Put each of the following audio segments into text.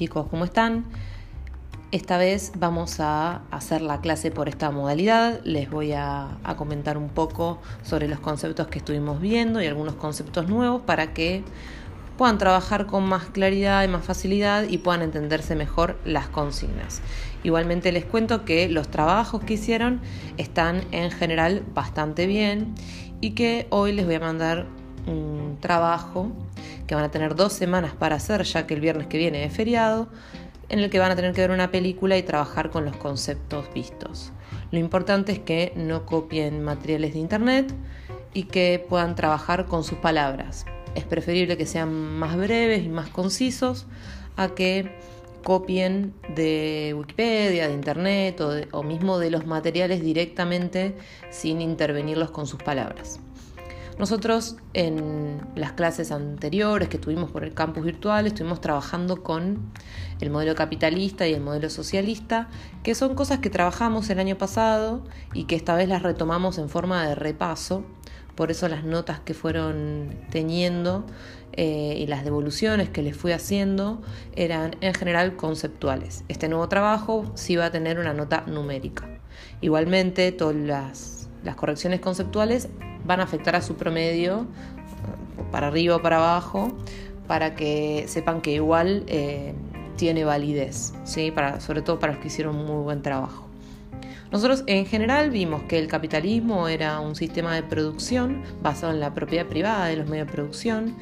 chicos, ¿cómo están? Esta vez vamos a hacer la clase por esta modalidad. Les voy a, comentar un poco sobre los conceptos que estuvimos viendo y algunos conceptos nuevos para que puedan trabajar con más claridad y más facilidad y puedan entenderse mejor las consignas. Igualmente les cuento que los trabajos que hicieron están en general bastante bien y que hoy les voy a mandar un trabajo que van a tener dos semanas para hacer, ya que el viernes que viene es feriado, en el que van a tener que ver una película y trabajar con los conceptos vistos. Lo importante es que no copien materiales de internet y que puedan trabajar con sus palabras. Es preferible que sean más breves y más concisos a que copien de Wikipedia, de Internet o, o mismo de los materiales directamente sin intervenirlos con sus palabras. Nosotros en las clases anteriores que tuvimos por el campus virtual estuvimos trabajando con el modelo capitalista y el modelo socialista, que son cosas que trabajamos el año pasado y que esta vez las retomamos en forma de repaso. Por eso las notas que fueron teniendo eh, y las devoluciones que les fui haciendo eran en general conceptuales. Este nuevo trabajo sí va a tener una nota numérica. Igualmente, todas las, las correcciones conceptuales van a afectar a su promedio para arriba o para abajo para que sepan que igual eh, tiene validez, ¿sí? para, sobre todo para los que hicieron muy buen trabajo. Nosotros en general vimos que el capitalismo era un sistema de producción basado en la propiedad privada de los medios de producción,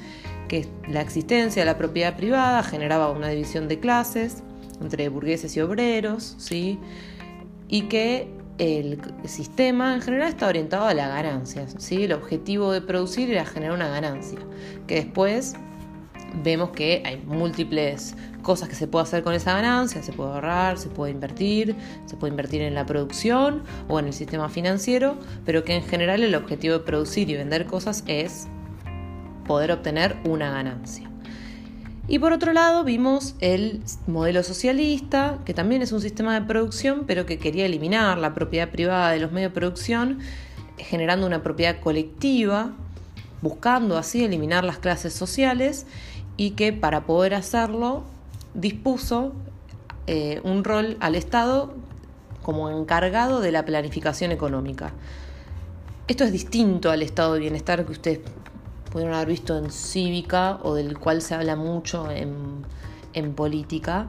que la existencia de la propiedad privada generaba una división de clases entre burgueses y obreros, ¿sí? y que el sistema en general está orientado a la ganancia. ¿sí? El objetivo de producir era generar una ganancia, que después vemos que hay múltiples cosas que se puede hacer con esa ganancia, se puede ahorrar, se puede invertir, se puede invertir en la producción o en el sistema financiero, pero que en general el objetivo de producir y vender cosas es poder obtener una ganancia. Y por otro lado vimos el modelo socialista, que también es un sistema de producción, pero que quería eliminar la propiedad privada de los medios de producción, generando una propiedad colectiva, buscando así eliminar las clases sociales y que para poder hacerlo dispuso eh, un rol al Estado como encargado de la planificación económica. Esto es distinto al estado de bienestar que ustedes pudieron haber visto en cívica o del cual se habla mucho en, en política,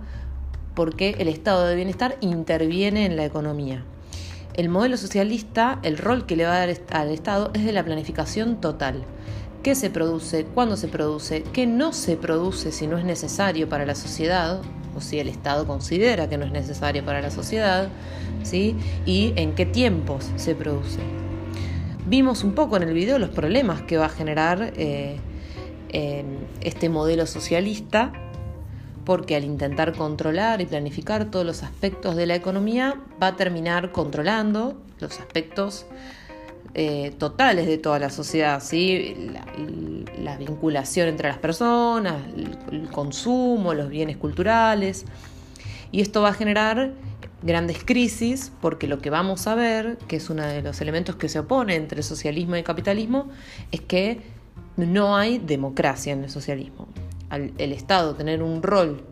porque el estado de bienestar interviene en la economía. El modelo socialista, el rol que le va a dar al Estado es de la planificación total. ¿Qué se produce? ¿Cuándo se produce? ¿Qué no se produce si no es necesario para la sociedad? O si el Estado considera que no es necesario para la sociedad, ¿sí? Y en qué tiempos se produce. Vimos un poco en el video los problemas que va a generar eh, este modelo socialista, porque al intentar controlar y planificar todos los aspectos de la economía, va a terminar controlando los aspectos eh, totales de toda la sociedad, ¿sí? La, vinculación entre las personas, el consumo, los bienes culturales. Y esto va a generar grandes crisis, porque lo que vamos a ver, que es uno de los elementos que se opone entre socialismo y capitalismo, es que no hay democracia en el socialismo. Al el Estado tener un rol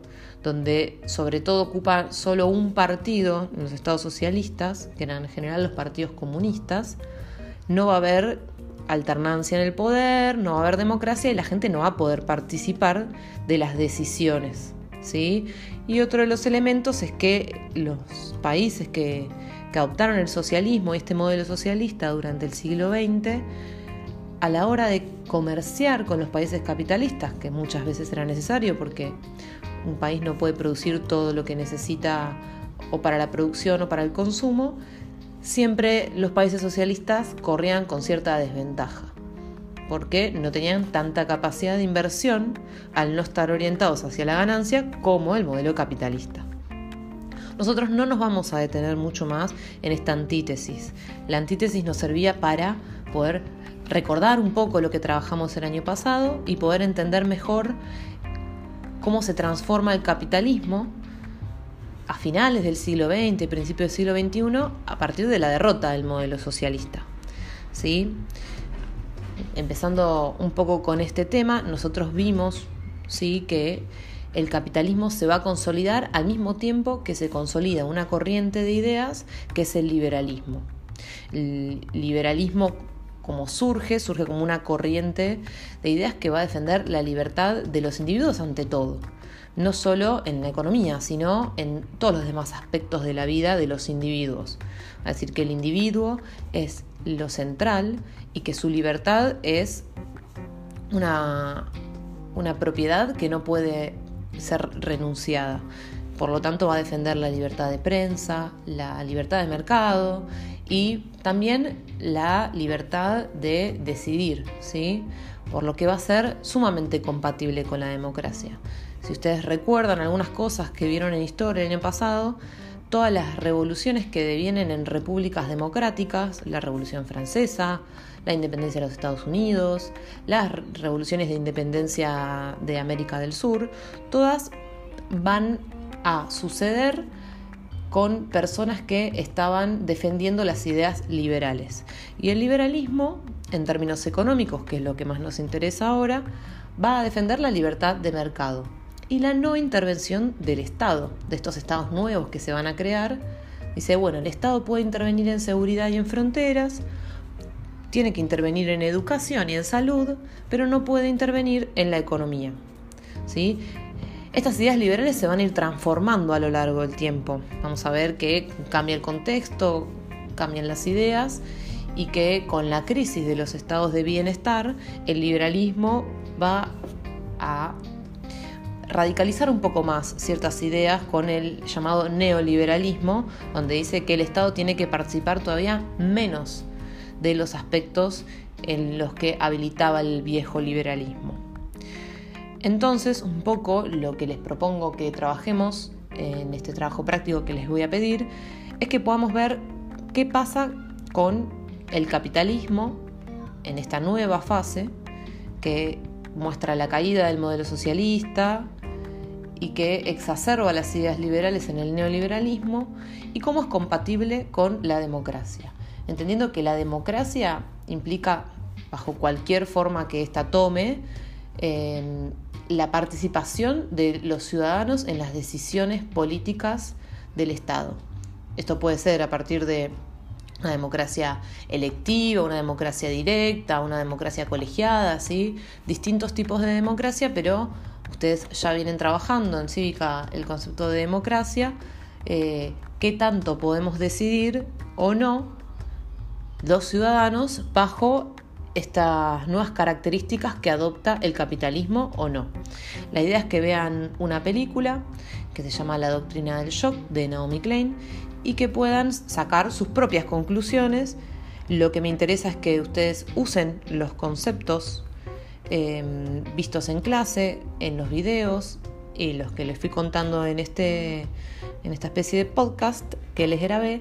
donde sobre todo ocupa solo un partido en los estados socialistas, que eran en general los partidos comunistas, no va a haber alternancia en el poder, no va a haber democracia y la gente no va a poder participar de las decisiones. Y otro de los elementos es que los países que, adoptaron el socialismo, este modelo socialista durante el siglo XX, a la hora de comerciar con los países capitalistas, que muchas veces era necesario porque un país no puede producir todo lo que necesita o para la producción o para el consumo, siempre los países socialistas corrían con cierta desventaja porque no tenían tanta capacidad de inversión al no estar orientados hacia la ganancia como el modelo capitalista. Nosotros no nos vamos a detener mucho más en esta antítesis. La antítesis nos servía para poder recordar un poco lo que trabajamos el año pasado y poder entender mejor cómo se transforma el capitalismo a finales del siglo XX, principios del siglo XXI, a partir de la derrota del modelo socialista. ¿Sí? Empezando un poco con este tema, nosotros vimos ¿sí? que el capitalismo se va a consolidar al mismo tiempo que se consolida una corriente de ideas que es el liberalismo. El liberalismo como surge, surge como una corriente de ideas que va a defender la libertad de los individuos ante todo. No solo en la economía, sino en todos los demás aspectos de la vida de los individuos. Es decir, que el individuo es lo central y que su libertad es una, una propiedad que no puede ser renunciada. Por lo tanto, va a defender la libertad de prensa, la libertad de mercado y también la libertad de decidir, ¿sí? Por lo que va a ser sumamente compatible con la democracia. Si ustedes recuerdan algunas cosas que vieron en historia el año pasado, todas las revoluciones que devienen en repúblicas democráticas, la Revolución Francesa, la independencia de los Estados Unidos, las revoluciones de independencia de América del Sur, todas van a suceder con personas que estaban defendiendo las ideas liberales. Y el liberalismo, en términos económicos, que es lo que más nos interesa ahora, va a defender la libertad de mercado y la no intervención del Estado, de estos estados nuevos que se van a crear. Dice, bueno, el Estado puede intervenir en seguridad y en fronteras, tiene que intervenir en educación y en salud, pero no puede intervenir en la economía. ¿sí? Estas ideas liberales se van a ir transformando a lo largo del tiempo. Vamos a ver que cambia el contexto, cambian las ideas y que con la crisis de los estados de bienestar, el liberalismo va a radicalizar un poco más ciertas ideas con el llamado neoliberalismo, donde dice que el Estado tiene que participar todavía menos de los aspectos en los que habilitaba el viejo liberalismo. Entonces, un poco lo que les propongo que trabajemos en este trabajo práctico que les voy a pedir es que podamos ver qué pasa con el capitalismo en esta nueva fase que muestra la caída del modelo socialista, y que exacerba las ideas liberales en el neoliberalismo y cómo es compatible con la democracia. Entendiendo que la democracia implica, bajo cualquier forma que ésta tome, la participación de los ciudadanos en las decisiones políticas del Estado. Esto puede ser a partir de una democracia electiva, una democracia directa, una democracia colegiada, ¿sí? distintos tipos de democracia, pero ustedes ya vienen trabajando en Cívica el concepto de democracia, eh, qué tanto podemos decidir o no los ciudadanos bajo estas nuevas características que adopta el capitalismo o no. La idea es que vean una película que se llama La Doctrina del Shock de Naomi Klein y que puedan sacar sus propias conclusiones. Lo que me interesa es que ustedes usen los conceptos Em, vistos en clase, en los videos y los que les fui contando en, este, en esta especie de podcast que les grabé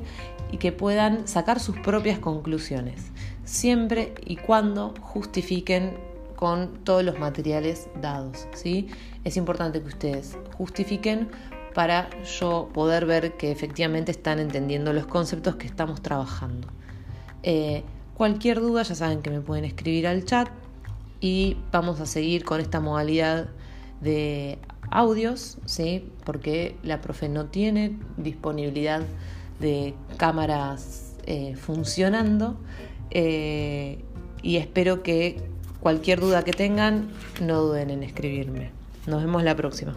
y que puedan sacar sus propias conclusiones, siempre y cuando justifiquen con todos los materiales dados. ¿sí? Es importante que ustedes justifiquen para yo poder ver que efectivamente están entendiendo los conceptos que estamos trabajando. Eh, cualquier duda ya saben que me pueden escribir al chat y vamos a seguir con esta modalidad de audios, ¿sí? porque la profe no tiene disponibilidad de cámaras eh, funcionando eh, y espero que cualquier duda que tengan no duden en escribirme. Nos vemos la próxima.